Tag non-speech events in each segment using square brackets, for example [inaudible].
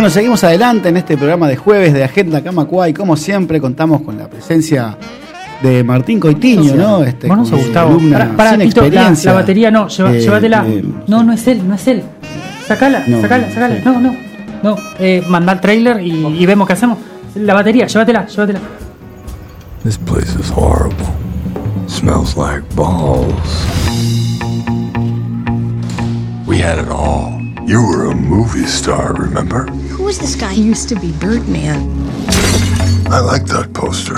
Bueno, seguimos adelante en este programa de jueves de Agenda Camacua y como siempre contamos con la presencia de Martín Coitiño, ¿no? Este, bueno, Gustavo. Para, para Tito, la, la, batería no, eh, llévatela. Eh, no, no es él, no es él. Sacala, sacala, sacala. No, no, no. Eh, manda el trailer y, y, vemos qué hacemos. La batería, llévatela, llévatela. This place is horrible. Smells like balls. We had it all. You were a movie star, remember? Who was this guy? He used to be Birdman. I like that poster.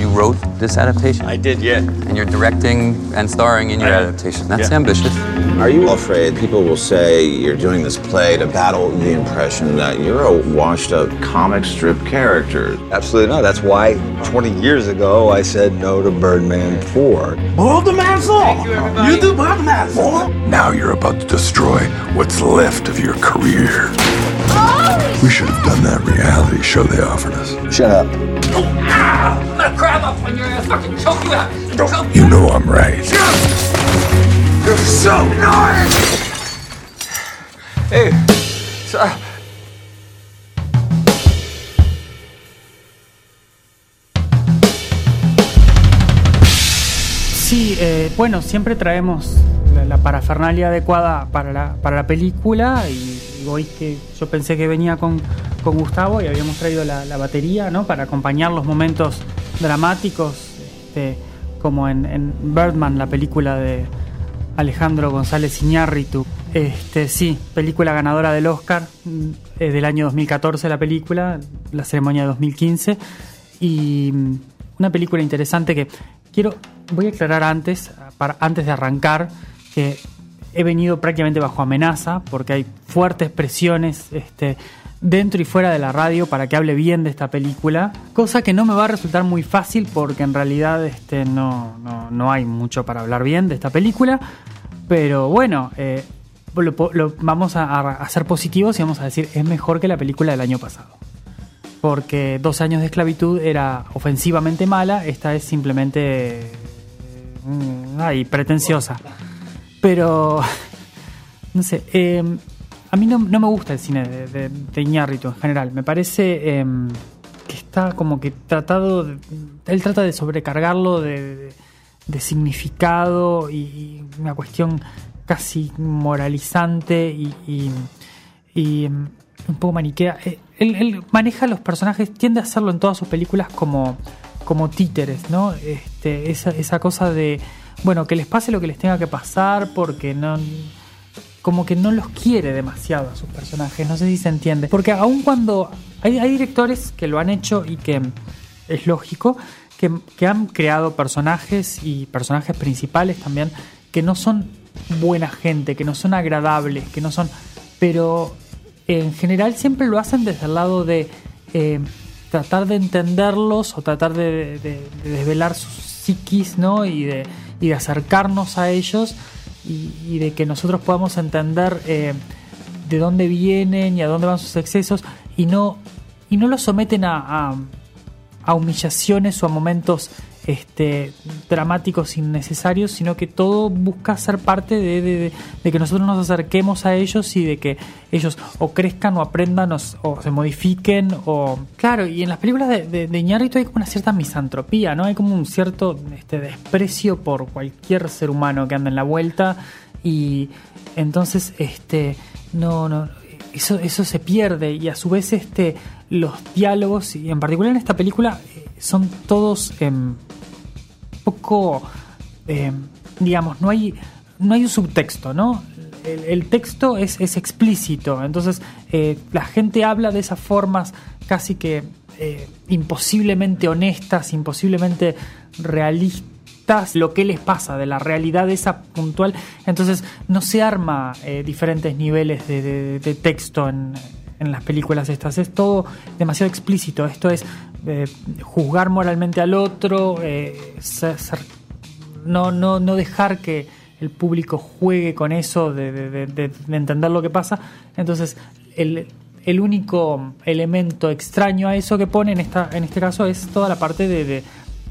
You wrote this adaptation? I did, yeah. And you're directing and starring in your I, adaptation. That's yeah. ambitious. Are you afraid people will say you're doing this play to battle the impression that you're a washed up comic strip character? Absolutely not. That's why 20 years ago I said no to Birdman 4. Birdman 4? You, you do Birdman 4? Now you're about to destroy what's left of your career. We should have done that reality show they offered us. Shut up. Oh, ah! I'm gonna grab up on your ass, fucking choke you out. Choke you know I'm right. You're so nice! Hey, so, Sí, eh, bueno, siempre traemos la, la, parafernalia adecuada para la, para la película y, hoy que yo pensé que venía con, con Gustavo y habíamos traído la, la, batería, ¿no? Para acompañar los momentos dramáticos, este, como en, Birdman, la película de, Alejandro González Iñárritu. Este, sí, película ganadora del Oscar eh, del año 2014 la película, la ceremonia de 2015 y mm, una película interesante que quiero voy a aclarar antes antes de arrancar que he venido prácticamente bajo amenaza porque hay fuertes presiones este, dentro y fuera de la radio para que hable bien de esta película, cosa que no me va a resultar muy fácil porque en realidad este, no, no, no hay mucho para hablar bien de esta película, pero bueno, eh, lo, vamos a, a, ser positivos y vamos a decir es mejor que la película del año pasado. Porque dos años de esclavitud era ofensivamente mala, esta es simplemente... Mm, ay, pretenciosa. Pero... [laughs] No sé. Eh, a mí no, no, me gusta el cine de, de, de en general. Me parece eh, que está como que tratado. De, él trata de sobrecargarlo de, significado y, una cuestión casi moralizante y, y, y un poco maniquea. Eh, él, él, maneja los personajes, tiende a hacerlo en todas sus películas como, como títeres, ¿no? Este, esa, esa cosa de, bueno, que les pase lo que les tenga que pasar porque no como que no los quiere demasiado a sus personajes, no sé si se entiende. Porque aun cuando hay, directores que lo han hecho y que es lógico, que, que, han creado personajes y personajes principales también que no son buena gente, que no son agradables, que no son... Pero en general siempre lo hacen desde el lado de eh, tratar de entenderlos o tratar de, de desvelar sus psiquis, ¿no? Y de, y de acercarnos a ellos y, de que nosotros podamos entender eh, de dónde vienen y a dónde van sus excesos y no, y no los someten a humillaciones o a momentos este, dramáticos innecesarios, sino que todo busca ser parte de, de, de, que nosotros nos acerquemos a ellos y de que ellos o crezcan o aprendan o, se modifiquen. Claro, y en las películas de, de, de hay como una cierta misantropía, ¿no? Hay como un cierto este, desprecio por cualquier ser humano que anda en la vuelta y entonces este no no eso, eso se pierde y a su vez este los diálogos y en particular en esta película son todos eh, poco, eh, digamos, no hay, no hay un subtexto, ¿no? El, texto es, es, explícito, entonces eh, la gente habla de esas formas casi que eh, imposiblemente honestas, imposiblemente realistas lo que les pasa de la realidad esa puntual. Entonces no se arma eh, diferentes niveles de, de, de texto en, en, las películas estas. Es todo demasiado explícito. Esto es eh, juzgar moralmente al otro, eh, ser, ser, no, no, no dejar que el público juegue con eso de, de, de, de entender lo que pasa. Entonces, el, el, único elemento extraño a eso que pone en, esta, en este caso es toda la parte de,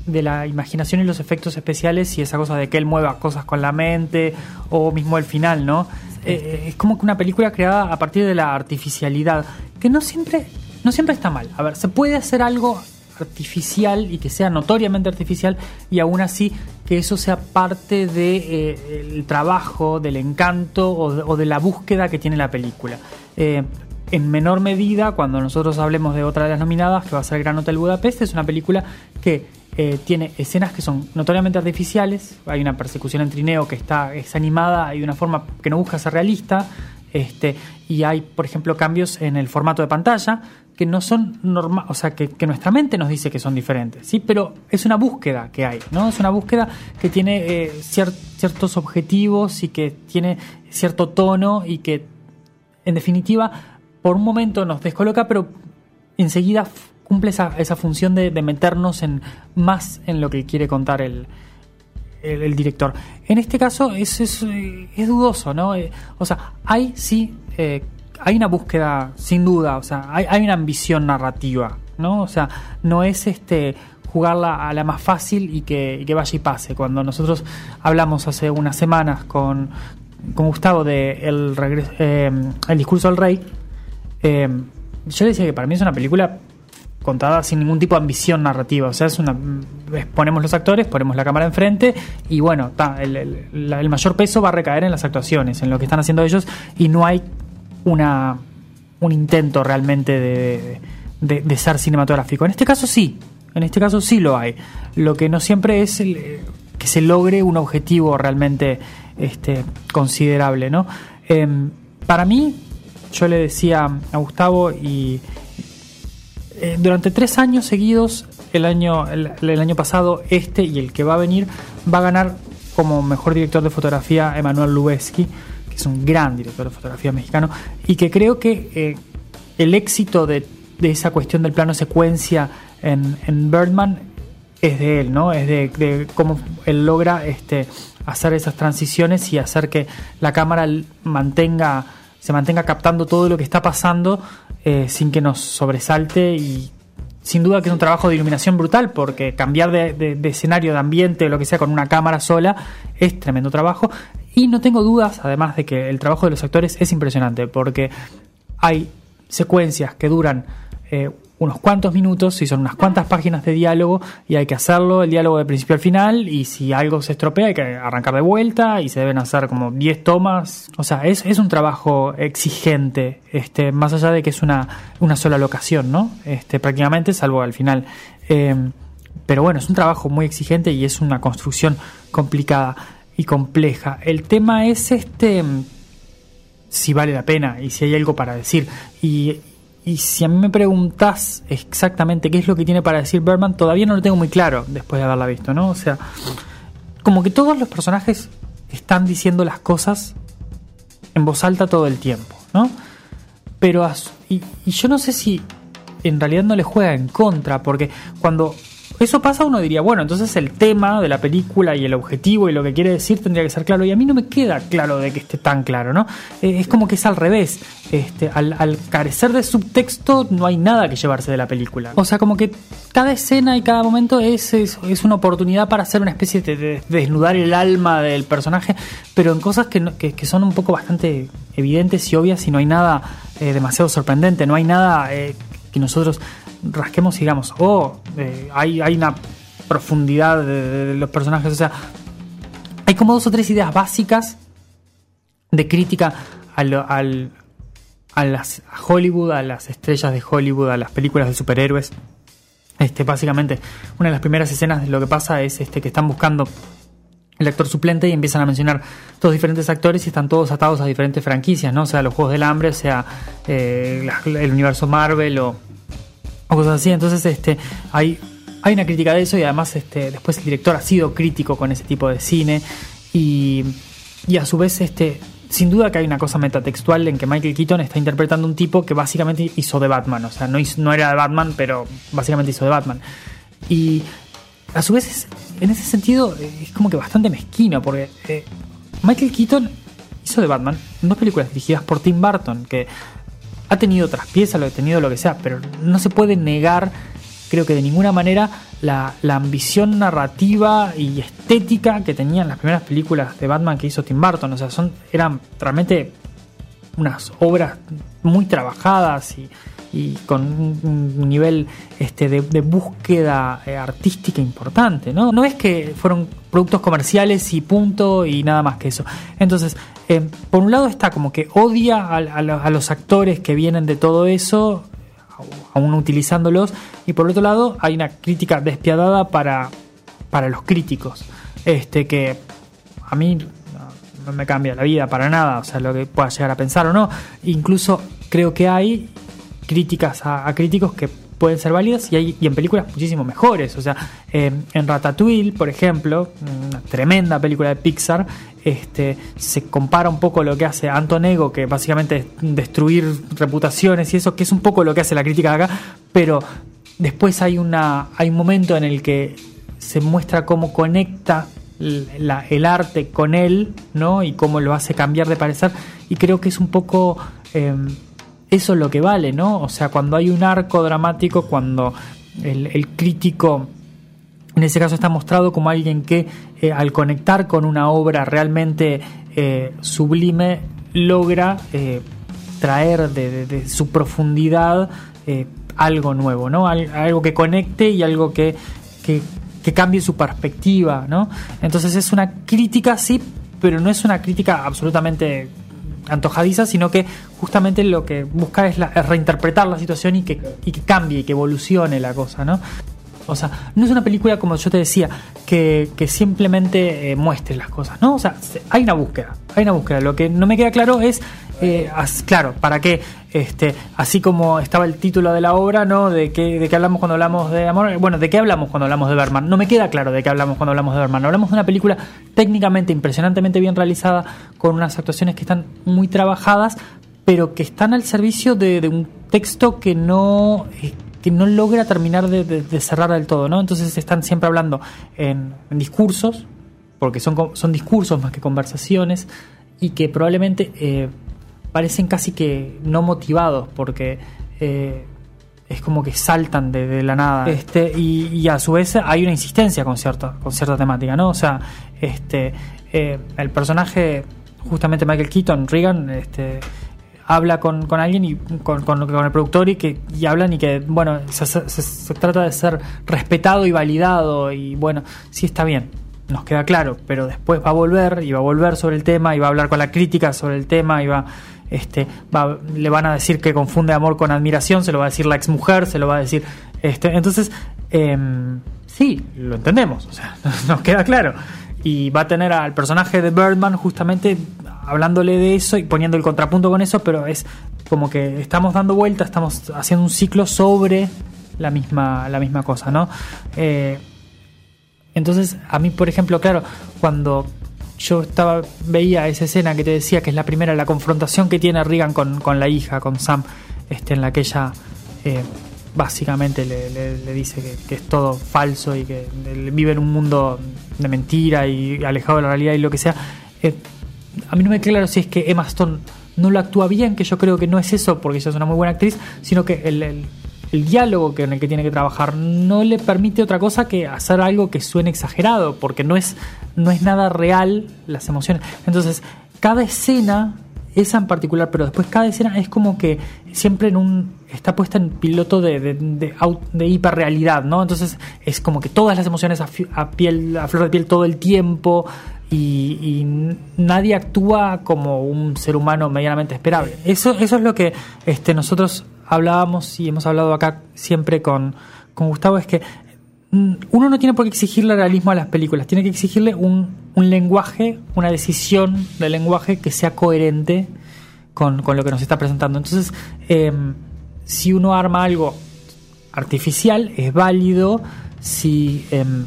de la imaginación y los efectos especiales y esa cosa de que él mueva cosas con la mente o mismo el final, ¿no? eh, es como que una película creada a partir de la artificialidad, que no siempre, no siempre está mal. A ver, se puede hacer algo artificial y que sea notoriamente artificial y aún así que eso sea parte del de, eh, trabajo, del encanto o de, o de, la búsqueda que tiene la película. Eh, en menor medida, cuando nosotros hablemos de otra de las nominadas, que va a ser Gran Hotel Budapest, es una película que eh, tiene escenas que son notoriamente artificiales. Hay una persecución en trineo que está, es animada y de una forma que no busca ser realista. Este, y hay, por ejemplo, cambios en el formato de pantalla que no son normales, o sea, que, nuestra mente nos dice que son diferentes, ¿sí? Pero es una búsqueda que hay, ¿no? Es una búsqueda que tiene eh, cier ciertos objetivos y que tiene cierto tono y que, en definitiva, por un momento nos descoloca, pero enseguida cumple esa, función de, meternos más en lo que quiere contar el, director. En este caso es, es, es dudoso, ¿no? Eh, o sea, hay sí, eh, hay una búsqueda, sin duda, o sea, hay, una ambición narrativa, ¿no? O sea, no es este jugarla a la más fácil y que, que vaya y pase. Cuando nosotros hablamos hace unas semanas con, con Gustavo de el, regreso, eh, el discurso del rey, eh, yo decía que para mí es una película contada sin ningún tipo de ambición narrativa. O sea, es una. Ponemos los actores, ponemos la cámara enfrente y bueno, el, mayor peso va a recaer en las actuaciones, en lo que están haciendo ellos y no hay una, un intento realmente de, de, ser cinematográfico. En este caso sí, en este caso sí lo hay. Lo que no siempre es el, que se logre un objetivo realmente este, considerable, ¿no? Eh, para mí, yo le decía a Gustavo y eh, durante tres años seguidos, el año, el, el, año pasado, este y el que va a venir, va a ganar como mejor director de fotografía Emanuel Lubezki, es un gran director de fotografía mexicano, y que creo que eh, el éxito de, de, esa cuestión del plano secuencia en, en Birdman es de él, ¿no? Es de, cómo él logra este, hacer esas transiciones y hacer que la cámara mantenga se mantenga captando todo lo que está pasando eh, sin que nos sobresalte y sin duda que es un trabajo de iluminación brutal porque cambiar de, de, escenario, de ambiente, lo que sea, con una cámara sola es tremendo trabajo y no tengo dudas, además de que el trabajo de los actores es impresionante porque hay secuencias que duran eh, unos cuantos minutos y son unas cuantas páginas de diálogo y hay que hacerlo el diálogo de principio al final y si algo se estropea hay que arrancar de vuelta y se deben hacer como 10 tomas. O sea, es, es un trabajo exigente, este, más allá de que es una, una sola locación, ¿no? Este, prácticamente, salvo al final. Eh, pero bueno, es un trabajo muy exigente y es una construcción complicada y compleja. El tema es este si vale la pena y si hay algo para decir. Y, y si a mí me preguntas exactamente qué es lo que tiene para decir Berman, todavía no lo tengo muy claro después de haberla visto, ¿no? O sea, como que todos los personajes están diciendo las cosas en voz alta todo el tiempo, ¿no? Pero, y yo no sé si en realidad no le juega en contra, porque cuando eso pasa, uno diría, bueno, entonces el tema de la película y el objetivo y lo que quiere decir tendría que ser claro. Y a mí no me queda claro de que esté tan claro, ¿no? Eh, es como que es al revés. Este, al, al, carecer de subtexto, no hay nada que llevarse de la película. O sea, como que cada escena y cada momento es, es, es una oportunidad para hacer una especie de, de, desnudar el alma del personaje, pero en cosas que, no, que, que, son un poco bastante evidentes y obvias y no hay nada eh, demasiado sorprendente, no hay nada eh, que nosotros rasquemos y digamos, oh, eh, hay, hay una profundidad de, los personajes, o sea, hay como dos o tres ideas básicas de crítica al, al, a, Hollywood, a las estrellas de Hollywood, a las películas de superhéroes. Este, básicamente, una de las primeras escenas de lo que pasa es este, que están buscando el actor suplente y empiezan a mencionar todos diferentes actores y están todos atados a diferentes franquicias, ¿no? sea los Juegos del Hambre, sea eh, el universo Marvel o, o cosas así. Entonces, este, hay, hay una crítica de eso y además este, después el director ha sido crítico con ese tipo de cine y, y a su vez, este, sin duda que hay una cosa metatextual en que Michael Keaton está interpretando un tipo que básicamente hizo de Batman. O sea, no, no era de Batman, pero básicamente hizo de Batman. Y a su vez, en ese sentido, es como que bastante mezquino, porque eh, Michael Keaton hizo de Batman dos películas dirigidas por Tim Burton, que ha tenido otras piezas, lo ha tenido lo que sea, pero no se puede negar, creo que de ninguna manera, la, la ambición narrativa y estética que tenían las primeras películas de Batman que hizo Tim Burton. O sea, son, eran realmente unas obras muy trabajadas y, y con un, nivel este, de, búsqueda eh, artística importante. ¿no? no es que fueron productos comerciales y punto y nada más que eso. Entonces, eh, por un lado está como que odia a, a a los actores que vienen de todo eso, aún utilizándolos, y por otro lado hay una crítica despiadada para, para los críticos, este que a mí no me cambia la vida para nada, o sea, lo que pueda llegar a pensar o no, incluso creo que hay críticas a, críticos que pueden ser válidas y hay y en películas muchísimo mejores. O sea, eh, en Ratatouille, por ejemplo, una tremenda película de Pixar, este, se compara un poco lo que hace Anton Ego, que básicamente es destruir reputaciones y eso, que es un poco lo que hace la crítica de acá, pero después hay, una, hay un momento en el que se muestra cómo conecta el arte con él, ¿no? Y cómo lo hace cambiar de parecer. Y creo que es un poco eh, eso lo que vale, ¿no? O sea, cuando hay un arco dramático, cuando el, crítico, en ese caso, está mostrado como alguien que eh, al conectar con una obra realmente eh, sublime, logra eh, traer de, su profundidad algo nuevo, ¿no? Al- algo que conecte y algo que, que, que cambie su perspectiva, ¿no? Entonces es una crítica, sí, pero no es una crítica absolutamente antojadiza, sino que justamente lo que busca es, la- reinterpretar la situación y que, y que cambie y que evolucione la cosa, ¿no? O sea, no es una película, como yo te decía, que, que simplemente eh, muestre las cosas, ¿no? O sea, se- hay una búsqueda, hay una búsqueda. Lo que no me queda claro es, eh, as- claro, para qué, este, así como estaba el título de la obra, ¿no? De qué, de qué hablamos cuando hablamos de amor, bueno, de qué hablamos cuando hablamos de Berman. No me queda claro de qué hablamos cuando hablamos de Berman. Hablamos de una película técnicamente impresionantemente bien realizada, con unas actuaciones que están muy trabajadas, pero que están al servicio de, un texto que no eh, que no logra terminar de, cerrar del todo, ¿no? Entonces están siempre hablando en, en discursos, porque son, son discursos más que conversaciones, y que probablemente eh, parecen casi que no motivados, porque eh, es como que saltan de, la nada. Este, y, a su vez hay una insistencia con cierta, con cierta temática, ¿no? O sea, este, eh, el personaje, justamente Michael Keaton, Reagan, este, habla con, con alguien y con, con- con el productor y que y hablan y que bueno se- se trata de ser respetado y validado y bueno sí está bien nos queda claro pero después va a volver y va a volver sobre el tema y va a hablar con la crítica sobre el tema y va este va- le van a decir que confunde amor con admiración se lo va a decir la exmujer se lo va a decir este entonces em, sí lo entendemos o sea [laughs] nos queda claro y va a tener al personaje de Birdman justamente hablándole de eso y poniendo el contrapunto con eso, pero es como que estamos dando vuelta, estamos haciendo un ciclo sobre la misma, la misma cosa, ¿no? Eh, entonces, a mí, por ejemplo, claro, cuando yo estaba veía esa escena que te decía que es la primera, la confrontación que tiene Regan con, con la hija, con Sam, este, en la que ella eh, básicamente le, le- le dice que, es todo falso y que vive en un mundo de mentira y alejado de la realidad y lo que sea. eh, a mí no me queda claro si es que Emma Stone no lo actúa bien, que yo creo que no es eso, porque ella es una muy buena actriz, sino que el- el diálogo que, en el que tiene que trabajar no le permite otra cosa que hacer algo que suene exagerado, porque no es, no es nada real las emociones. Entonces, cada escena, esa en particular, pero después cada escena es como que siempre en un está puesta en piloto de, de, de, de hiperrealidad, ¿no? Entonces es como que todas las emociones a, piel, a flor de piel todo el tiempo y, y nadie actúa como un ser humano medianamente esperable. Eso, eso es lo que este, nosotros hablábamos y hemos hablado acá siempre con, con Gustavo, es que mm, uno no tiene por qué exigirle realismo a las películas, tiene que exigirle un, un lenguaje, una decisión de lenguaje que sea coherente con, con lo que nos está presentando. Entonces, em, si uno arma algo artificial, es válido si, em,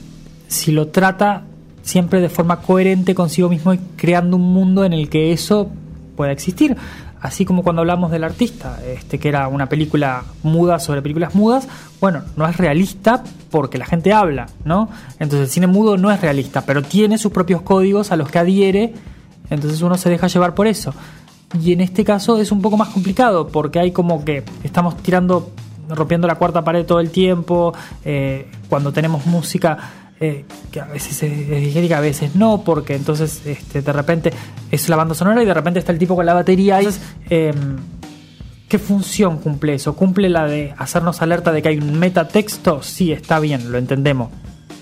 si lo trata siempre de forma coherente consigo mismo y creando un mundo en el que eso pueda existir. Así como cuando hablamos del artista, este, que era una película muda sobre películas mudas, bueno, no es realista porque la gente habla, ¿no? Entonces el cine mudo no es realista, pero tiene sus propios códigos a los que adhiere, entonces uno se deja llevar por eso. Y en este caso es un poco más complicado porque hay como que estamos tirando, rompiendo la cuarta pared todo el tiempo, eh, cuando tenemos música eh, que a veces es digérica, a veces no, porque entonces este, de repente es la banda sonora y de repente está el tipo con la batería. Entonces, eh, ¿qué función cumple eso? ¿Cumple la de hacernos alerta de que hay un metatexto? Sí, está bien, lo entendemos.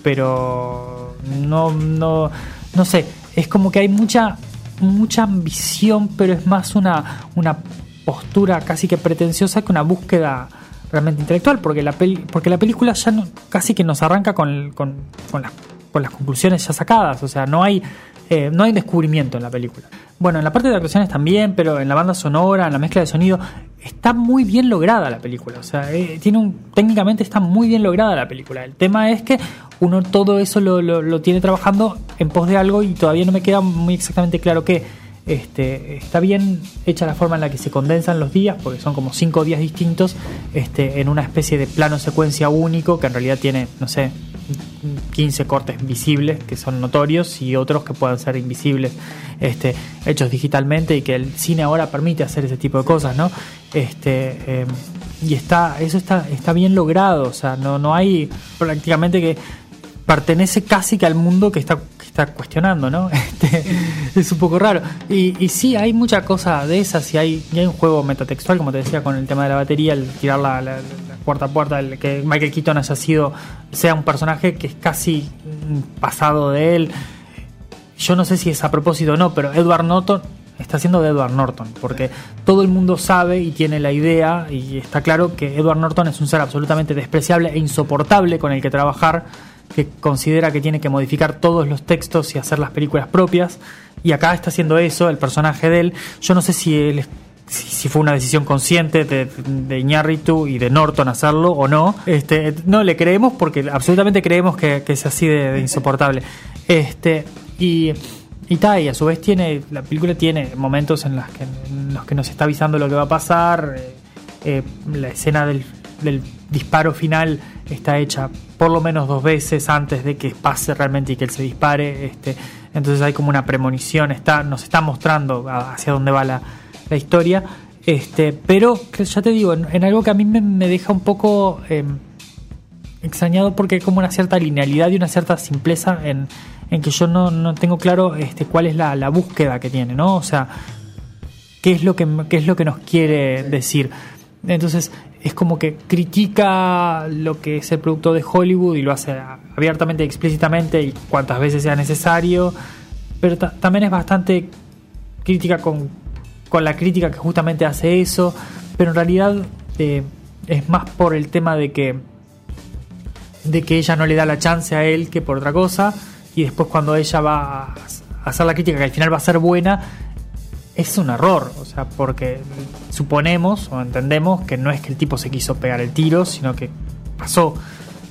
Pero no, no, no sé, es como que hay mucha, mucha ambición, pero es más una, una postura casi que pretenciosa que una búsqueda realmente intelectual, porque la, peli, porque la película ya no, casi que nos arranca con, con, con, las, con las conclusiones ya sacadas, o sea, no hay, eh, no hay descubrimiento en la película. Bueno, en la parte de actuaciones también, pero en la banda sonora, en la mezcla de sonido, está muy bien lograda la película. O sea, eh, tiene un, técnicamente está muy bien lograda la película. El tema es que uno todo eso lo, lo, lo tiene trabajando en pos de algo y todavía no me queda muy exactamente claro qué. Este, está bien hecha la forma en la que se condensan los días, porque son como cinco días distintos, este, en una especie de plano secuencia único, que en realidad tiene, no sé, 15 cortes visibles que son notorios y otros que puedan ser invisibles, este, hechos digitalmente y que el cine ahora permite hacer ese tipo de cosas, ¿no? Este, eh, y está, eso está, está bien logrado, o sea, no, no hay prácticamente que pertenece casi que al mundo que está, está cuestionando, ¿no? [laughs] Este, es un poco raro. Y, y sí, hay mucha cosa de esas y hay, y hay un juego metatextual, como te decía, con el tema de la batería, el tirar la, la, la puerta a puerta, el que Michael Keaton haya sido, sea un personaje que es casi pasado de él. Yo no sé si es a propósito o no, pero Edward Norton está haciendo de Edward Norton, porque todo el mundo sabe y tiene la idea, y está claro que Edward Norton es un ser absolutamente despreciable e insoportable con el que trabajar que considera que tiene que modificar todos los textos y hacer las películas propias. Y acá está haciendo eso, el personaje de él. Yo no sé si él si, si fue una decisión consciente de, de Iñárritu y de Norton hacerlo o no. Este, no le creemos porque absolutamente creemos que, que es así de, insoportable. Este, y, y, ta, y a su vez tiene, la película tiene momentos en, las que, los que nos está avisando lo que va a pasar. Eh, eh, la escena del disparo final está hecha por lo menos dos veces antes de que pase realmente y que él se dispare. Este, entonces hay como una premonición, está, nos está mostrando hacia dónde va la, la historia. Este, pero ya te digo, en, en algo que a mí me, me deja un poco eh, extrañado porque hay como una cierta linealidad y una cierta simpleza en, en que yo no, no, tengo claro este, cuál es la, la, búsqueda que tiene, ¿no? O sea, qué es lo que, qué es lo que nos quiere decir. Entonces, es como que critica lo que es el producto de Hollywood y lo hace abiertamente explícitamente y cuantas veces sea necesario, pero también es bastante crítica con, con, la crítica que justamente hace eso, pero en realidad eh, es más por el tema de que de que ella no le da la chance a él que por otra cosa y después cuando ella va a hacer la crítica que al final va a ser buena es un error, o sea, porque suponemos o entendemos que no es que el tipo se quiso pegar el tiro, sino que pasó.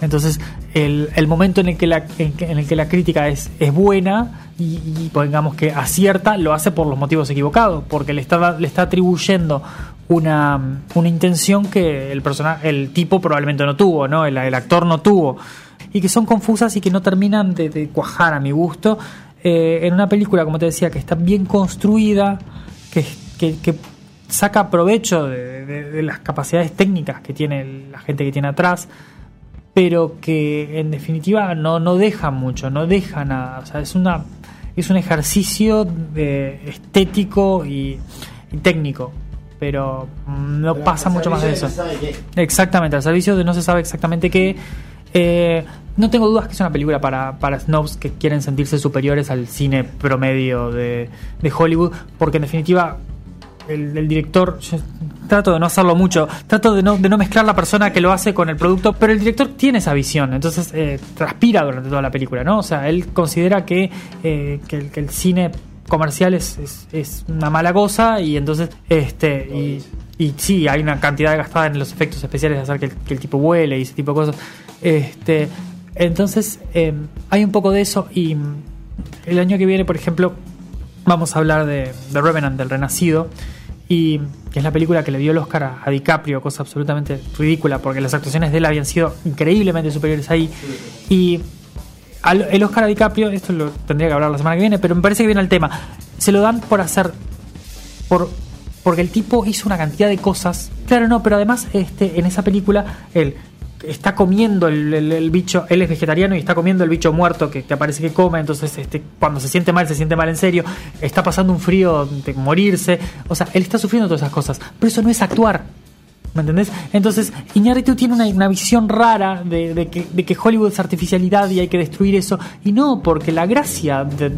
Entonces, el, el momento en el que la, en, el que la crítica es, es buena y, y, digamos que acierta, lo hace por los motivos equivocados, porque le está, le está atribuyendo una, una intención que el, persona, el tipo probablemente no tuvo, ¿no? El, actor no tuvo, y que son confusas y que no terminan de cuajar a mi gusto. Eh, en una película, como te decía, que está bien construida, que, que, que saca provecho de, de, de, las capacidades técnicas que tiene la gente que tiene atrás, pero que en definitiva no, no deja mucho, no deja nada. O sea, es, una, es un ejercicio estético y, y, técnico. Pero no pero pasa mucho más de eso. Exactamente, al servicio de no se sabe exactamente qué. Eh, no tengo dudas que es una película para, para snobs que quieren sentirse superiores al cine promedio de, de Hollywood, porque en definitiva el, director, yo trato de no hacerlo mucho, trato de no, de no mezclar la persona que lo hace con el producto, pero el director tiene esa visión, entonces eh, transpira durante toda la película, ¿no? O sea, él considera que, eh, que, el, cine comercial es, es, una mala cosa y entonces este y sí hay una cantidad gastada en los efectos especiales de hacer que el, tipo vuele y ese tipo de cosas este entonces eh, hay un poco de eso y el año que viene, por ejemplo, vamos a hablar de The Revenant, del Renacido, y que es la película que le dio el Oscar a, DiCaprio, cosa absolutamente ridícula, porque las actuaciones de él habían sido increíblemente superiores ahí. Y el Oscar a DiCaprio, esto lo tendría que hablar la semana que viene, pero me parece que viene al tema, se lo dan por hacer, por porque el tipo hizo una cantidad de cosas. Claro, no, pero además este, en esa película, él está comiendo el, el- bicho, él es vegetariano y está comiendo el bicho muerto que, que aparece que come, entonces este, cuando se siente mal, se siente mal en serio, está pasando un frío de morirse, o sea, él está sufriendo todas esas cosas, pero eso no es actuar. ¿Me entendés? Entonces, Iñárritu tiene una, una visión rara de, que, de que Hollywood es artificialidad y hay que destruir eso. Y no, porque la gracia de-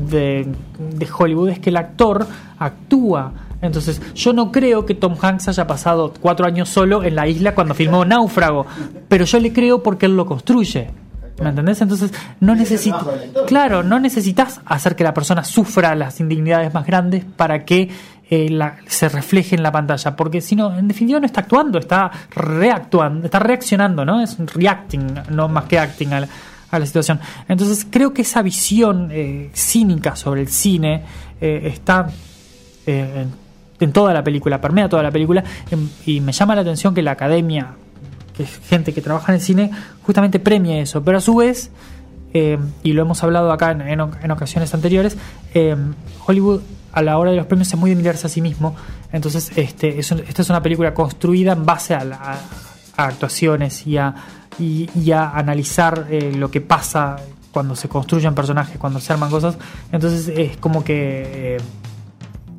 de Hollywood es que el actor actúa. Entonces, yo no creo que Tom Hanks haya pasado cuatro años solo en la isla cuando filmó Náufrago, pero yo le creo porque él lo construye. ¿Me entendés? Entonces, no necesitas. Claro, no necesitas hacer que la persona sufra las indignidades más grandes para que eh, la- se refleje en la pantalla. Porque si no, en definitiva no está actuando, está reactuando, está reaccionando, ¿no? Es reacting, no más que acting a la, a la situación. Entonces, creo que esa visión eh, cínica sobre el cine eh, está eh, en, en toda la película, permea toda la película, em, y me llama la atención que la academia, que es gente que trabaja en el cine, justamente premie eso, pero a su vez, eh, y lo hemos hablado acá en, en oc- en ocasiones anteriores, eh, Hollywood a la hora de los premios es muy de mirarse a sí mismo, entonces este, esta es una película construida en base a, la- actuaciones y a, y, y a analizar eh, lo que pasa cuando se construyen personajes, cuando se arman cosas, entonces es como que...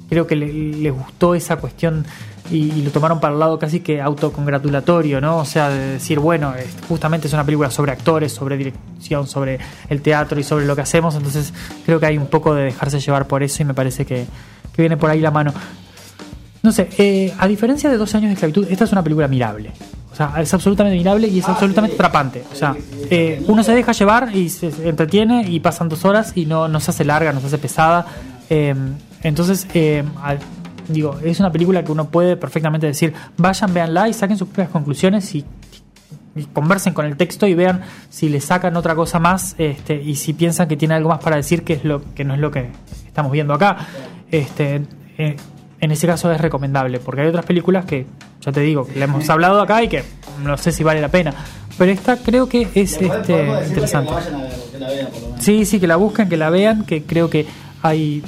creo que le, le gustó esa cuestión y, y lo tomaron para el lado casi que autocongratulatorio, ¿no? O sea, de decir, bueno, es- justamente es una película sobre actores, sobre dirección, sobre el teatro y sobre lo que hacemos, entonces creo que hay un poco de dejarse llevar por eso y me parece que, que viene por ahí la mano. No sé, eh, a diferencia de 12 años de esclavitud, esta es una película mirable. O sea, es absolutamente mirable y es absolutamente atrapante. O sea, eh, uno se deja llevar y se se entretiene y pasan dos horas y no, no se hace larga, no se hace pesada. Eh, entonces, eh, al- digo, es una película que uno puede perfectamente decir, vayan, véanla y saquen sus propias conclusiones y, y conversen con el texto y vean si le sacan otra cosa más este, y si piensan que tiene algo más para decir que es lo que no es lo que estamos viendo acá. Este, eh, en ese caso es recomendable, porque hay otras películas que, ya te digo, que le hemos hablado acá y que no sé si vale la pena. Pero esta creo que es este, interesante. Sí, sí, que la busquen, que la vean, que creo que hay,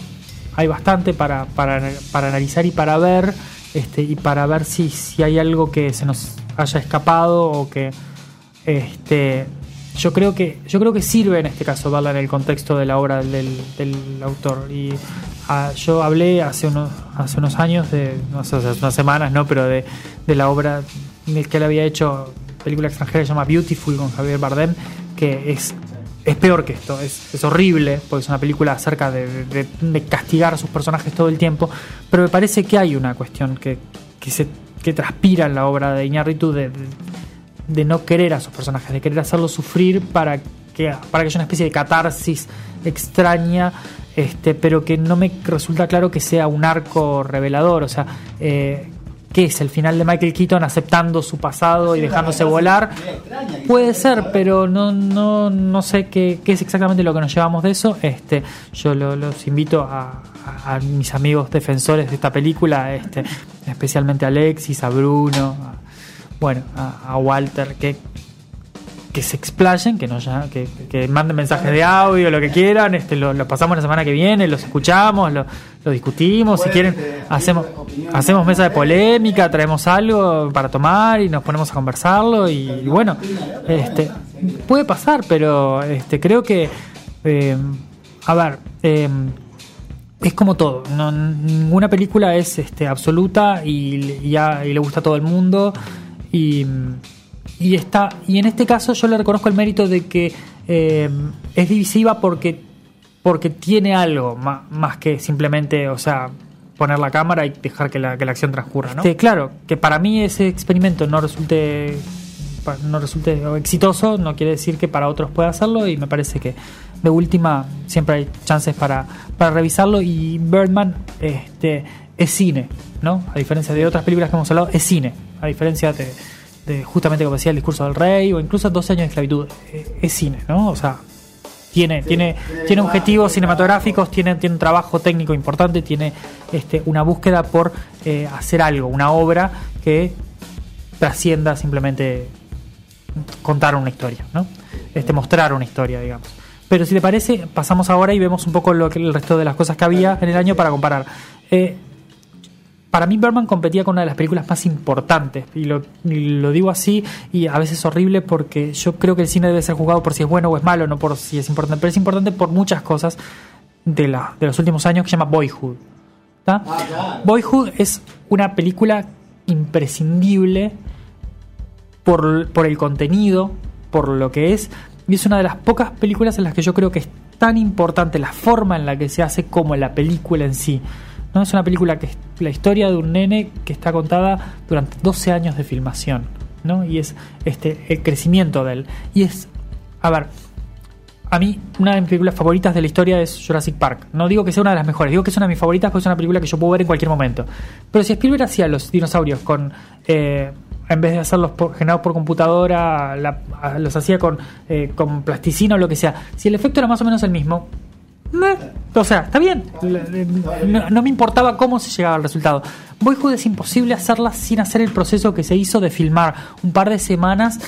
hay bastante para, para, para analizar y para ver, este, y para ver si, si hay algo que se nos haya escapado o que este yo creo que yo creo que sirve en este caso verla en el contexto de la obra del, del autor. Y ah, yo hablé hace unos hace unos años de no sé hace unas semanas no pero de, de la obra que él había hecho película extranjera que se llama Beautiful con Javier Bardem que es es peor que esto, es, es horrible, porque es una película acerca de, de- castigar a sus personajes todo el tiempo, pero me parece que hay una cuestión que, que se que transpira en la obra de Iñárritu de, de, de no querer a sus personajes, de querer hacerlos sufrir para que, para que haya una especie de catarsis extraña, este, pero que no me resulta claro que sea un arco revelador, o sea, eh, ¿qué es el final de Michael Keaton aceptando su pasado y dejándose volar? Puede ser, pero no, no, no sé qué, qué es exactamente lo que nos llevamos de eso. Este, yo lo- los invito a, a- mis amigos defensores de esta película, este, especialmente a Alexis, a Bruno, a- bueno, a, Walter, que, que se explayen, que, nos, lla- que, que manden mensajes de audio, lo que quieran, este, lo, lo pasamos la semana que viene, los escuchamos, lo, lo discutimos, si quieren hacemos, hacemos mesa de polémica, traemos algo para tomar y nos ponemos a conversarlo y, y bueno, este, puede pasar, pero este, creo que, eh, a ver, eh, es como todo, no, ninguna película es este, absoluta y, y y le gusta a todo el mundo y, y está y en este caso yo le reconozco el mérito de que eh, es divisiva porque porque tiene algo más, que simplemente o sea poner la cámara y dejar que la, que la acción transcurra ¿no? Este, claro que para mí ese experimento no resulte no resulte exitoso no quiere decir que para otros pueda hacerlo y me parece que de última siempre hay chances para, para revisarlo y Birdman este es cine no a diferencia de otras películas que hemos hablado es cine a diferencia de, de justamente como decía el discurso del rey o incluso 12 años de esclavitud eh, es cine no o sea tiene, tiene, tiene objetivos cinematográficos, tiene, tiene un trabajo técnico importante, tiene este, una búsqueda por eh, hacer algo, una obra que trascienda simplemente contar una historia, ¿no? Este, mostrar una historia, digamos. Pero si te parece, pasamos ahora y vemos un poco lo que el resto de las cosas que había en el año para comparar. Eh, para mí Berman competía con una de las películas más importantes y lo, y lo digo así y a veces horrible porque yo creo que el cine debe ser juzgado por si es bueno o es malo, no por si es importante, pero es importante por muchas cosas de, la, de los últimos años que se llama Boyhood. ¿tá? Boyhood es una película imprescindible por, por el contenido, por lo que es, y es una de las pocas películas en las que yo creo que es tan importante la forma en la que se hace como la película en sí. ¿No? Es una película que es la historia de un nene que está contada durante 12 años de filmación. ¿no? Y es este, el crecimiento de él. Y es, a ver, a mí una de mis películas favoritas de la historia es Jurassic Park. No digo que sea una de las mejores, digo que es una de mis favoritas porque es una película que yo puedo ver en cualquier momento. Pero si Spielberg hacía los dinosaurios con... eh, en vez de hacerlos por, generados por computadora, los hacía con, eh, con plasticina o lo que sea. Si el efecto era más o menos el mismo, o sea, está bien. No, me importaba cómo se llegaba al resultado. Boyhood es imposible hacerla sin hacer el proceso que se hizo de filmar un par de semanas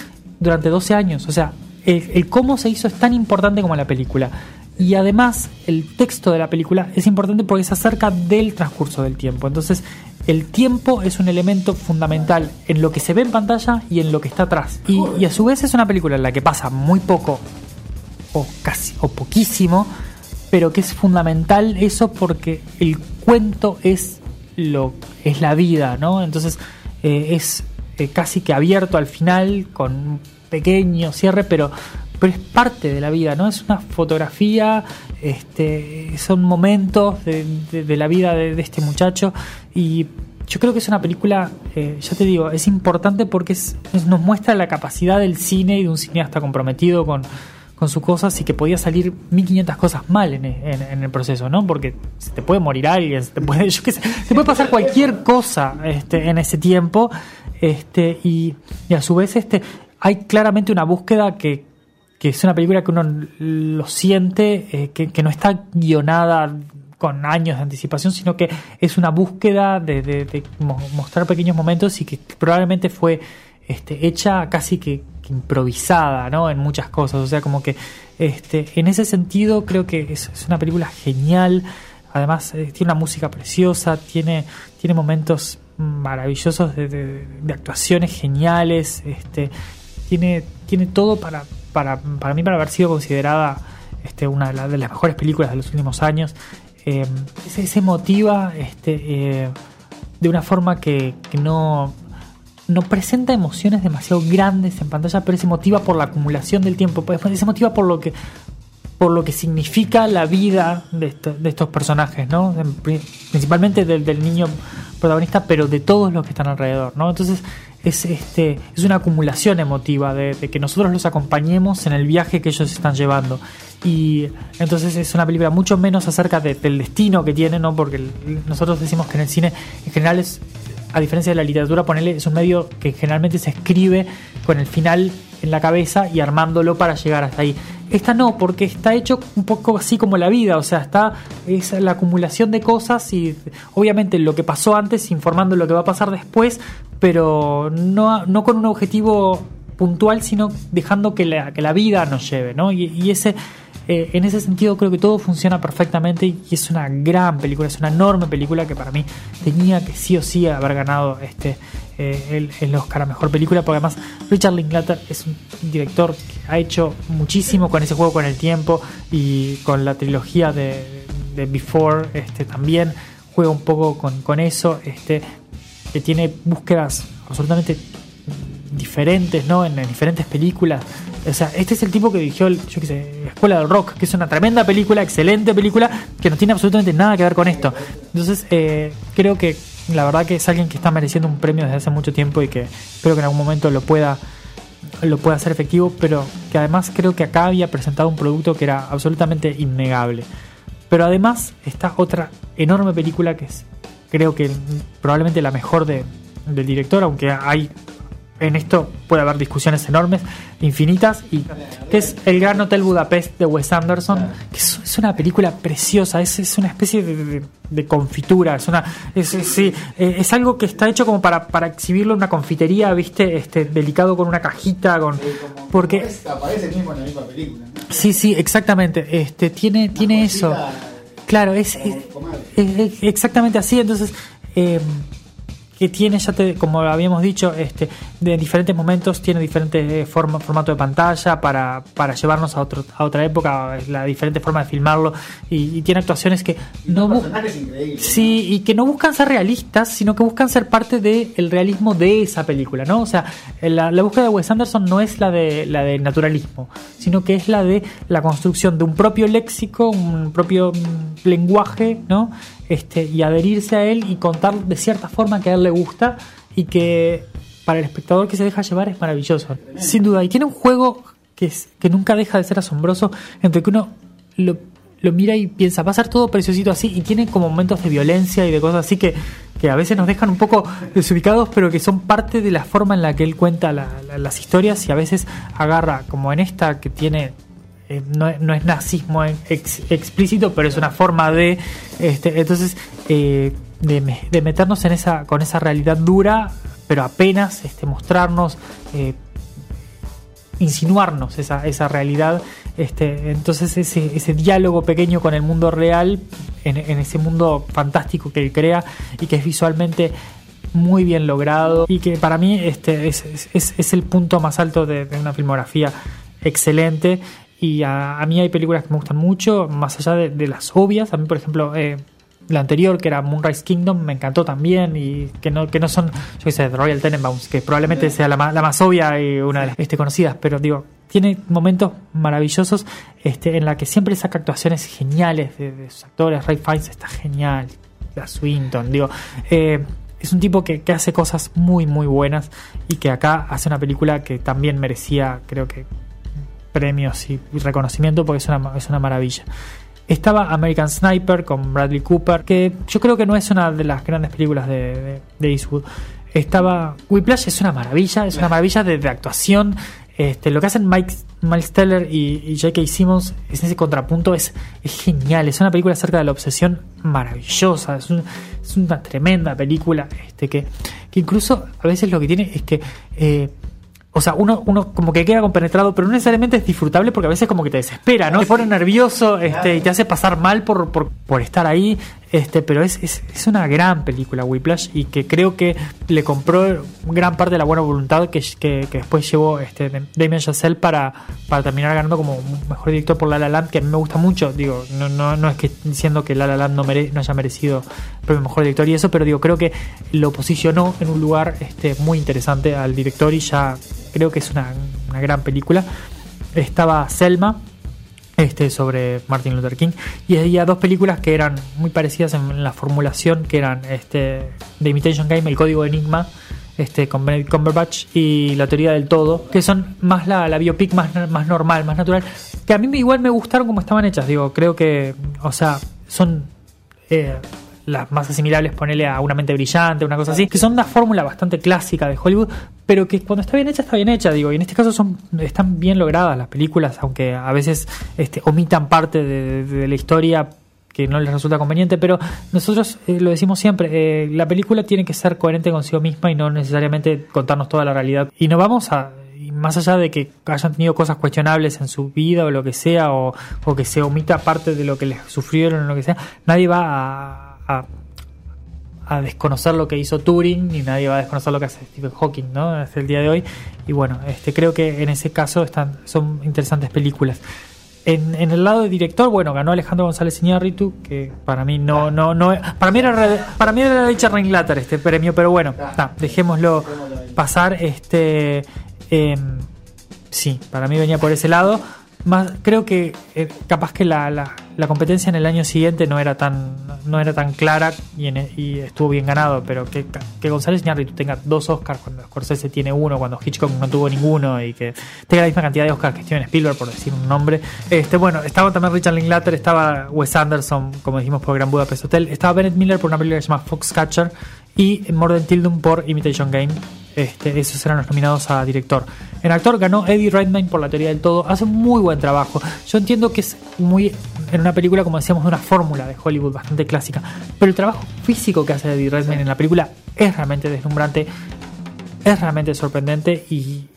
durante 12 años. O sea, el, cómo se hizo es tan importante como la película. Y además, el texto de la película es importante porque se acerca del transcurso del tiempo. Entonces, el tiempo es un elemento fundamental en lo que se ve en pantalla y en lo que está atrás. Y, y a su vez es una película en la que pasa muy poco o casi o poquísimo, pero que es fundamental eso porque el cuento es lo es la vida, ¿no? Entonces eh, es eh, casi que abierto al final con un pequeño cierre, pero pero es parte de la vida, ¿no? Es una fotografía, este, son momentos de, de- la vida de, este muchacho y yo creo que es una película, eh, ya te digo, es importante porque es- nos muestra la capacidad del cine y de un cineasta comprometido con, con sus cosas y que podía salir 1500 cosas mal en, en- el proceso, ¿no? Porque se te puede morir alguien, se te puede, [laughs] yo qué sé, te puede pasar cualquier cosa este, en ese tiempo este, y, y a su vez este, hay claramente una búsqueda que, que es una película que uno lo siente, eh, que, que no está guionada con años de anticipación, sino que es una búsqueda de, de- de mo- mostrar pequeños momentos y que probablemente fue este, hecha casi que, improvisada, ¿no? En muchas cosas. O sea, como que este, en ese sentido creo que es, una película genial. Además, eh, tiene una música preciosa, tiene, tiene momentos maravillosos de, actuaciones geniales, este, tiene, tiene todo para, para, para mí para haber sido considerada este, una de, la- de las mejores películas de los últimos años. Eh, se motiva este, eh, de una forma que, que no, no presenta emociones demasiado grandes en pantalla, pero se motiva por la acumulación del tiempo, pues, se motiva por lo que por lo que significa la vida de, esto- de estos personajes, ¿no? En pri- Principalmente del, del niño protagonista, pero de todos los que están alrededor, ¿no? Entonces es este es una acumulación emotiva de, que nosotros los acompañemos en el viaje que ellos están llevando y entonces es una película mucho menos acerca de- del destino que tiene, ¿no? Porque nosotros decimos que en el cine en general es a diferencia de la literatura, ponerle es un medio que generalmente se escribe con el final en la cabeza y armándolo para llegar hasta ahí. Esta no, porque está hecho un poco así como la vida, o sea, está es la acumulación de cosas y obviamente lo que pasó antes informando lo que va a pasar después, pero no, no con un objetivo puntual, sino dejando que la, que la vida nos lleve, ¿no? Y, y ese eh, en ese sentido creo que todo funciona perfectamente y es una gran película, es una enorme película que para mí tenía que sí o sí haber ganado este eh, el, el Oscar a Mejor Película, porque además Richard Linklater es un director que ha hecho muchísimo con ese juego con el tiempo y con la trilogía de, de Before este, también juega un poco con, con eso, este, que tiene búsquedas absolutamente diferentes, ¿no? En, en diferentes películas. O sea, este es el tipo que dirigió, yo qué sé, Escuela del Rock, que es una tremenda película, excelente película, que no tiene absolutamente nada que ver con esto. Entonces, eh, creo que la verdad que es alguien que está mereciendo un premio desde hace mucho tiempo y que espero que en algún momento lo pueda lo pueda hacer efectivo, pero que además creo que acá había presentado un producto que era absolutamente innegable. Pero además está otra enorme película que es, creo que probablemente la mejor de, del director, aunque hay en esto puede haber discusiones enormes, infinitas, y que es El Gran Hotel Budapest de Wes Anderson, que es, es una película preciosa, es, es una especie de, de- de confitura, es una es, sí, eh, es algo que está hecho como para, para exhibirlo en una confitería, viste, este delicado con una cajita, con porque Aparece mismo en la misma película. Sí, sí, exactamente. Este tiene tiene eso. Claro, es, exactamente así. Entonces eh, que tiene, ya te, como habíamos dicho, este, de diferentes momentos, tiene diferentes forma, formato de pantalla para, para llevarnos a, otro, a otra época, la diferente forma de filmarlo, y, y tiene actuaciones que no Sí, y que no buscan ser realistas, sino que buscan ser parte del realismo de esa película, ¿no? O sea, la, la búsqueda de Wes Anderson no es la de la del naturalismo, sino que es la de la construcción de un propio léxico, un propio mm, lenguaje, ¿no? Este, y adherirse a él y contar de cierta forma que a él le gusta y que para el espectador que se deja llevar es maravilloso. Sin duda, y tiene un juego que, que nunca deja de ser asombroso, entre que uno lo, lo mira y piensa, va a ser todo preciosito así, y tiene como momentos de violencia y de cosas así que, que a veces nos dejan un poco desubicados, pero que son parte de la forma en la que él cuenta la- la- las historias y a veces agarra, como en esta que tiene eh, no, es- nazismo ex- explícito, pero es una forma de. Este, entonces, eh, de, me- de meternos en esa, con esa realidad dura, pero apenas este, mostrarnos, eh, insinuarnos esa, realidad. Este, entonces, ese, diálogo pequeño con el mundo real, en, ese mundo fantástico que crea y que es visualmente muy bien logrado y que para mí es, el punto más alto de una filmografía excelente y a, a mí hay películas que me gustan mucho más allá de, de las obvias. A mí por ejemplo eh, la anterior que era Moonrise Kingdom me encantó también y que no que no son yo qué sé Royal Tenenbaums que probablemente sea la más, la más obvia y una de las este, conocidas. Pero digo tiene momentos maravillosos este, en la que siempre saca actuaciones geniales de, de sus actores. Ray Fiennes está genial la Swinton digo eh, es un tipo que, que hace cosas muy muy buenas y que acá hace una película que también merecía creo que premios y, reconocimiento porque es una, es una maravilla. Estaba American Sniper con Bradley Cooper que yo creo que no es una de las grandes películas de, de, de Eastwood. Estaba Whiplash es una maravilla es una maravilla de, actuación. Este, lo que hacen Mike, Miles y, y J.K. Simmons es ese contrapunto es, es genial. Es una película acerca de la obsesión maravillosa. Es, un- una tremenda película este, que, que incluso a veces lo que tiene es que eh, o sea, uno, uno como que queda compenetrado, pero no necesariamente es disfrutable porque a veces como que te desespera, ¿no? Te pone nervioso este, y te hace pasar mal por, por, por estar ahí. Este, pero es, es, una gran película, Whiplash, y que creo que le compró gran parte de la buena voluntad que, que, después llevó este, Damien Chazelle para, para terminar ganando como mejor director por La La Land, que a mí me gusta mucho. Digo, no, no, no es que diciendo que La La Land no, mere- no haya merecido el mejor director y eso, pero digo, creo que lo posicionó en un lugar este, muy interesante al director y ya creo que es una, una gran película. Estaba Selma, este, sobre Martin Luther King, y había dos películas que eran muy parecidas en la formulación, que eran este, The Imitation Game, El Código Enigma, este, con Benedict Cumberbatch, y La Teoría del Todo, que son más la, la biopic más, más normal, más natural, que a mí igual me gustaron como estaban hechas, digo, creo que, o sea, son... eh, las más asimilables, ponerle a una mente brillante, una cosa así, que son una fórmula bastante clásica de Hollywood, pero que cuando está bien hecha, está bien hecha, digo, y en este caso son, están bien logradas las películas, aunque a veces este, omitan parte de, la historia que no les resulta conveniente, pero nosotros eh, lo decimos siempre, eh, la película tiene que ser coherente consigo misma y no necesariamente contarnos toda la realidad. Y no vamos a, más allá de que hayan tenido cosas cuestionables en su vida o lo que sea, o, o que se omita parte de lo que les sufrieron o lo que sea, nadie va a, a, a desconocer lo que hizo Turing ni nadie va a desconocer lo que hace Stephen Hawking ¿no? hasta el día de hoy. Y bueno este creo que en ese caso están son interesantes películas. En, en el lado de director bueno ganó Alejandro González Iñárritu que para mí no no no para mí era para mí era Richard Linklater este premio pero bueno ta, dejémoslo pasar este em, sí para mí venía por ese lado. Más creo que eh, capaz que la, la, la competencia en el año siguiente no era tan no era tan clara y, en- y estuvo bien ganado pero que, que González Iñárritu tenga dos Oscars cuando Scorsese tiene uno cuando Hitchcock no tuvo ninguno y que tenga la misma cantidad de Oscars que Steven Spielberg por decir un nombre. Este bueno estaba también Richard Linklater estaba Wes Anderson como dijimos por Gran Budapest Hotel. Estaba Bennett Miller por una película que se llama Foxcatcher y Morden Tildum por Imitation Game este, esos eran los nominados a director. En actor ganó Eddie Redmayne por La Teoría del Todo. Hace un muy buen trabajo. Yo entiendo que es muy, en una película, como decíamos, de una fórmula de Hollywood bastante clásica. Pero el trabajo físico que hace Eddie Redmayne en la película es realmente deslumbrante, es realmente sorprendente y,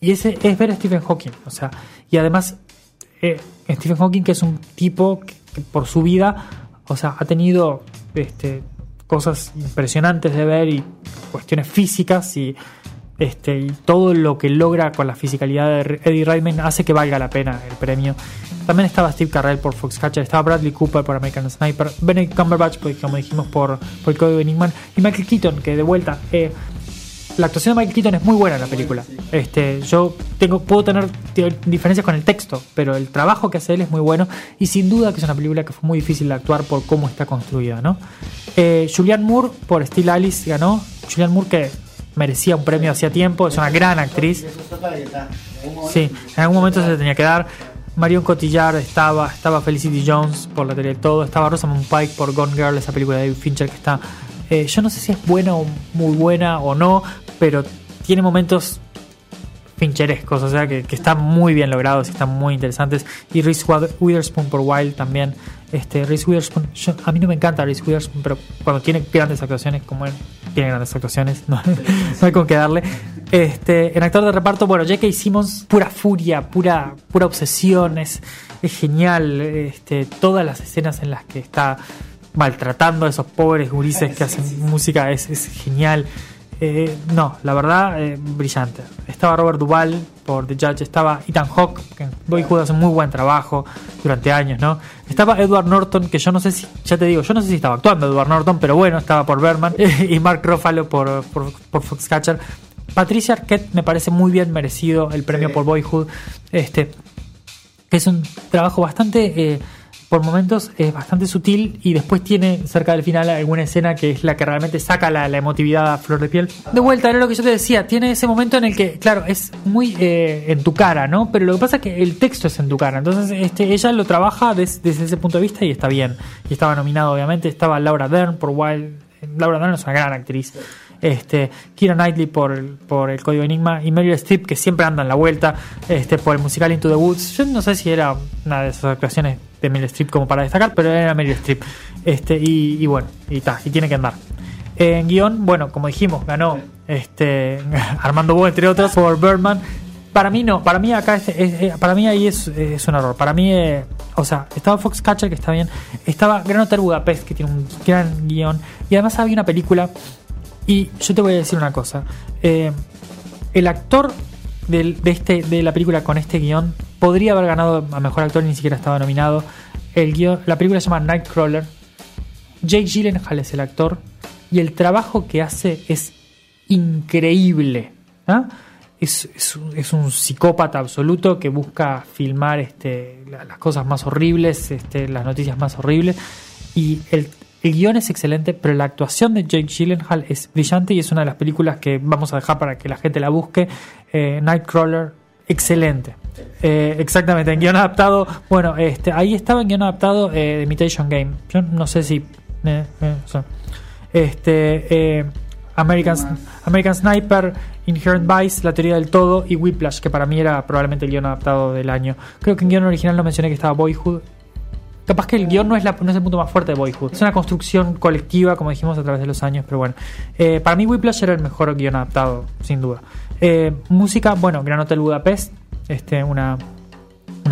y ese es ver a Stephen Hawking. O sea, y además, eh, Stephen Hawking, que es un tipo que, que por su vida, o sea, ha tenido este, cosas impresionantes de ver y cuestiones físicas y este, todo lo que logra con la fisicalidad de Eddie Redmayne hace que valga la pena el premio. También estaba Steve Carell por Foxcatcher, estaba Bradley Cooper por American Sniper, Benedict Cumberbatch, pues, como dijimos, por, por el código Enigma, y Michael Keaton, que de vuelta, eh, la actuación de Michael Keaton es muy buena en la película. Este, yo tengo, puedo tener diferencias con el texto, pero el trabajo que hace él es muy bueno y sin duda que es una película que fue muy difícil de actuar por cómo está construida, ¿no? Eh, Julianne Moore por Still Alice ganó. Julianne Moore que merecía un premio hacía tiempo, es una gran actriz. Sí, en algún momento se tenía que dar. Marion Cotillard estaba, estaba Felicity Jones por la tele de todo, estaba Rosamund Pike por Gone Girl, esa película de David Fincher que está. Eh, yo no sé si es buena o muy buena o no, pero tiene momentos fincherescos, o sea que, están muy bien logrados y están muy interesantes. Y Reese Witherspoon por Wild también. Este, Reese Witherspoon, a mí no me encanta Reese Witherspoon, pero cuando tiene grandes actuaciones como él, tiene grandes actuaciones, no, [laughs] hay con qué darle. Este, en actor de reparto, bueno, J.K. Simmons, pura furia, pura, pura obsesión, es, genial. Este, todas las escenas en las que está maltratando a esos pobres gurises que hacen música es, es genial. Eh, no, la verdad, eh, brillante. Estaba Robert Duvall por The Judge, estaba Ethan Hawke, que Boyhood hace muy buen trabajo durante años, ¿no? Estaba Edward Norton, que yo no sé si, ya te digo, yo no sé si estaba actuando Edward Norton, pero bueno, estaba por Berman, [laughs] y Mark Ruffalo por, por, por Foxcatcher. Patricia Arquette me parece muy bien merecido el premio por Boyhood. Este, es un trabajo bastante. Eh, por momentos es bastante sutil y después tiene cerca del final alguna escena que es la que realmente saca la, emotividad a flor de piel. De vuelta, era lo que yo te decía, tiene ese momento en el que, claro, es muy eh, en tu cara, ¿no? Pero lo que pasa es que el texto es en tu cara, entonces este, ella lo trabaja desde ese punto de vista y está bien. Y estaba nominado, obviamente, estaba Laura Dern por Wild. Laura Dern es una gran actriz este, Kira Knightley por, por el código Enigma y Meryl Streep que siempre anda en la vuelta este, por el musical Into the Woods. Yo no sé si era una de esas actuaciones de Meryl Streep como para destacar, pero era Meryl Streep. Este, y, bueno, y, ta, y tiene que andar. En guion, bueno, como dijimos, ganó este, [laughs] Armando Bo, entre otros, por Birdman. Para mí no, para mí acá es, para mí ahí es, es, un error. Para mí, eh, o sea, estaba Foxcatcher que está bien, estaba Gran Hotel Budapest que tiene un gran guion y además había una película y yo te voy a decir una cosa. Eh, el actor de, este, de la película con este guion podría haber ganado a mejor actor ni siquiera estaba nominado. El guion, la película se llama Nightcrawler. Jake Gyllenhaal es el actor y el trabajo que hace es increíble. ¿ah? Es, es, un, psicópata absoluto que busca filmar este, las cosas más horribles, este, las noticias más horribles. Y el, el guion es excelente, pero la actuación de Jake Gyllenhaal es brillante y es una de las películas que vamos a dejar para que la gente la busque. Eh, Nightcrawler, excelente. Eh, exactamente, en guion adaptado. Bueno, este, ahí estaba en guion adaptado eh, de Imitation Game. Yo no sé si. este. American, American Sniper, Inherent Vice, La teoría del todo y Whiplash, que para mí era probablemente el guion adaptado del año. Creo que en guion original no mencioné que estaba Boyhood, Capaz que el guion no es, el punto más fuerte de Boyhood. Es una construcción colectiva, como dijimos, a través de los años, pero bueno. Eh, para mí Whiplash era el mejor guion adaptado, sin duda. Eh, música, bueno, Gran Hotel Budapest, este, una,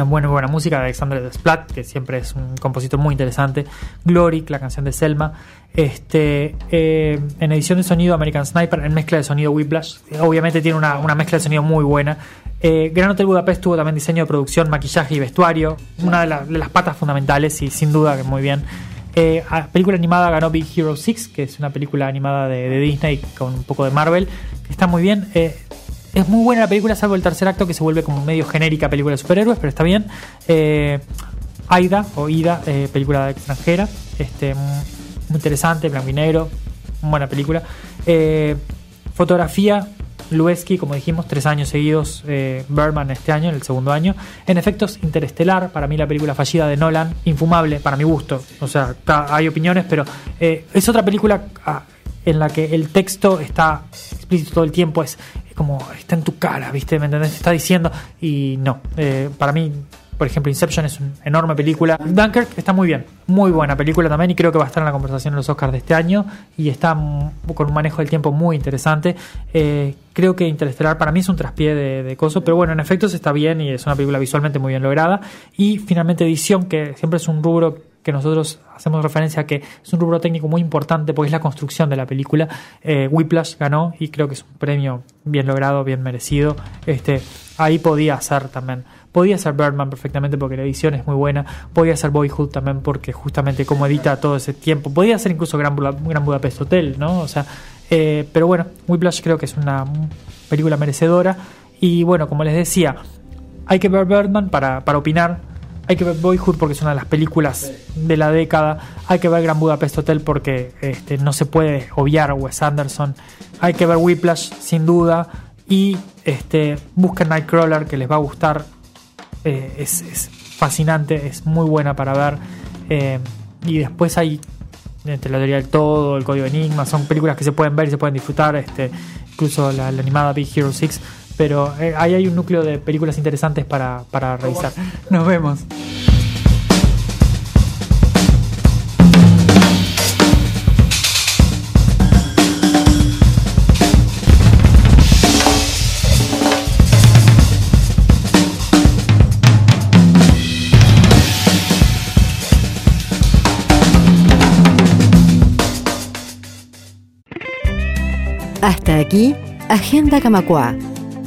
buena, buena música de Alexander Desplat, que siempre es un compositor muy interesante. Glory, la canción de Selma. Este, eh, en edición de sonido American Sniper, en mezcla de sonido Whiplash. Obviamente tiene una mezcla de sonido muy buena. Eh, Gran Hotel Budapest tuvo también diseño de producción, maquillaje y vestuario, una de, las patas fundamentales y sin duda que muy bien. Eh, película animada ganó Big Hero 6, que es una película animada de, Disney con un poco de Marvel, está muy bien. Eh, es muy buena la película, salvo el tercer acto que se vuelve como medio genérica película de superhéroes, pero está bien. Aida o Ida, película extranjera, este, muy interesante, blanco y negro, buena película. fotografía, Lueski, como dijimos, tres años seguidos, eh, Berman este año, en el segundo año. En efectos, Interestelar, para mí la película fallida de Nolan, infumable, para mi gusto. O sea, hay opiniones, pero eh, es otra película ah, en la que el texto está explícito todo el tiempo, es, como está en tu cara, ¿viste? ¿Me entendés? Está diciendo, y no, eh, para mí por ejemplo, Inception es una enorme película. Dunkirk está muy bien, muy buena película también y creo que va a estar en la conversación de los Oscars de este año y está con un manejo del tiempo muy interesante. Eh, creo que Interestelar para mí es un traspié de, de coso, pero bueno, en efectos está bien y es una película visualmente muy bien lograda. Y finalmente edición, que siempre es un rubro que nosotros hacemos referencia a que es un rubro técnico muy importante porque es la construcción de la película. Eh, Whiplash ganó y creo que es un premio bien logrado, bien merecido. Este, ahí podía ser también. Podía ser Birdman perfectamente porque la edición es muy buena. Podía ser Boyhood también porque justamente como edita todo ese tiempo. Podía ser incluso Gran, Budapest Hotel, ¿no? O sea, eh, pero bueno, Whiplash creo que es una película merecedora. Y bueno, como les decía, hay que ver Birdman para, para opinar. Hay que ver Boyhood porque es una de las películas de la década. Hay que ver Gran Budapest Hotel porque este, no se puede obviar a Wes Anderson. Hay que ver Whiplash sin duda. Y este, busquen Nightcrawler que les va a gustar. Eh, es, fascinante, es muy buena para ver. Eh, y después hay entre la teoría del todo, el código Enigma, son películas que se pueden ver y se pueden disfrutar, este, incluso la, animada Big Hero 6 pero eh, ahí hay un núcleo de películas interesantes para, para revisar. Nos vemos. Hasta aquí, Agenda Camacua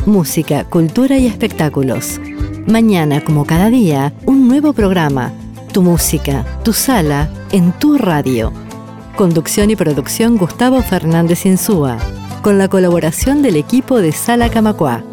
música, cultura y espectáculos. Mañana, como cada día, un nuevo programa. Tu música, tu sala, en tu radio. Conducción y producción Gustavo Fernández Insúa, con la colaboración del equipo de Sala Camacua.